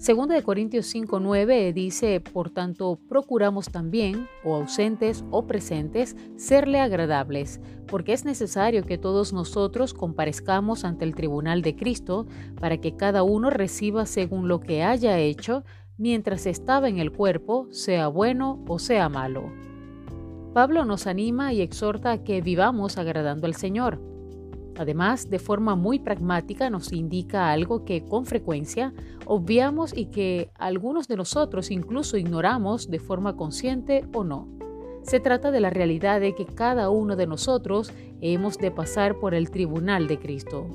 Segunda de Corintios 5:9 dice, por tanto, procuramos también, o ausentes o presentes, serle agradables, porque es necesario que todos nosotros comparezcamos ante el tribunal de Cristo, para que cada uno reciba según lo que haya hecho, mientras estaba en el cuerpo, sea bueno o sea malo. Pablo nos anima y exhorta a que vivamos agradando al Señor. Además, de forma muy pragmática nos indica algo que con frecuencia obviamos y que algunos de nosotros incluso ignoramos de forma consciente o no. Se trata de la realidad de que cada uno de nosotros hemos de pasar por el tribunal de Cristo.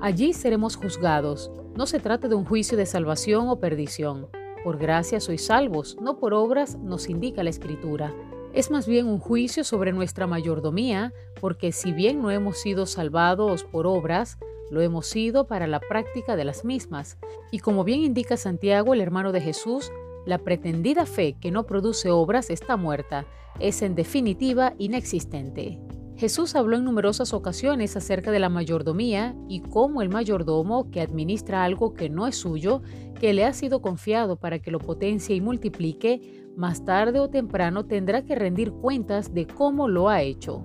Allí seremos juzgados. No se trata de un juicio de salvación o perdición. Por gracia sois salvos, no por obras, nos indica la Escritura. Es más bien un juicio sobre nuestra mayordomía, porque si bien no hemos sido salvados por obras, lo hemos sido para la práctica de las mismas. Y como bien indica Santiago, el hermano de Jesús, la pretendida fe que no produce obras está muerta, es en definitiva inexistente. Jesús habló en numerosas ocasiones acerca de la mayordomía y cómo el mayordomo que administra algo que no es suyo, que le ha sido confiado para que lo potencie y multiplique, más tarde o temprano tendrá que rendir cuentas de cómo lo ha hecho.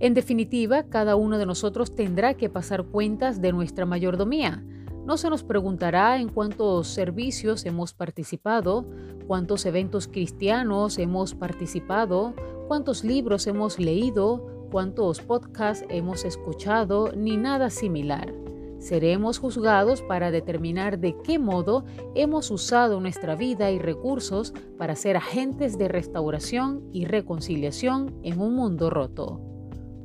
En definitiva, cada uno de nosotros tendrá que pasar cuentas de nuestra mayordomía. No se nos preguntará en cuántos servicios hemos participado, cuántos eventos cristianos hemos participado, cuántos libros hemos leído, cuántos podcasts hemos escuchado, ni nada similar. Seremos juzgados para determinar de qué modo hemos usado nuestra vida y recursos para ser agentes de restauración y reconciliación en un mundo roto.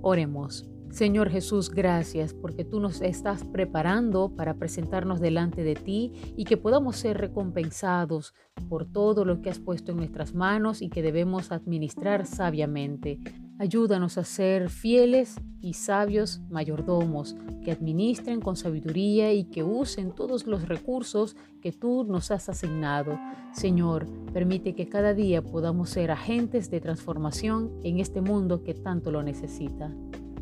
Oremos. Señor Jesús, gracias porque tú nos estás preparando para presentarnos delante de ti y que podamos ser recompensados por todo lo que has puesto en nuestras manos y que debemos administrar sabiamente. Ayúdanos a ser fieles y sabios mayordomos que administren con sabiduría y que usen todos los recursos que tú nos has asignado. Señor, permite que cada día podamos ser agentes de transformación en este mundo que tanto lo necesita.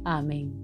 Amén.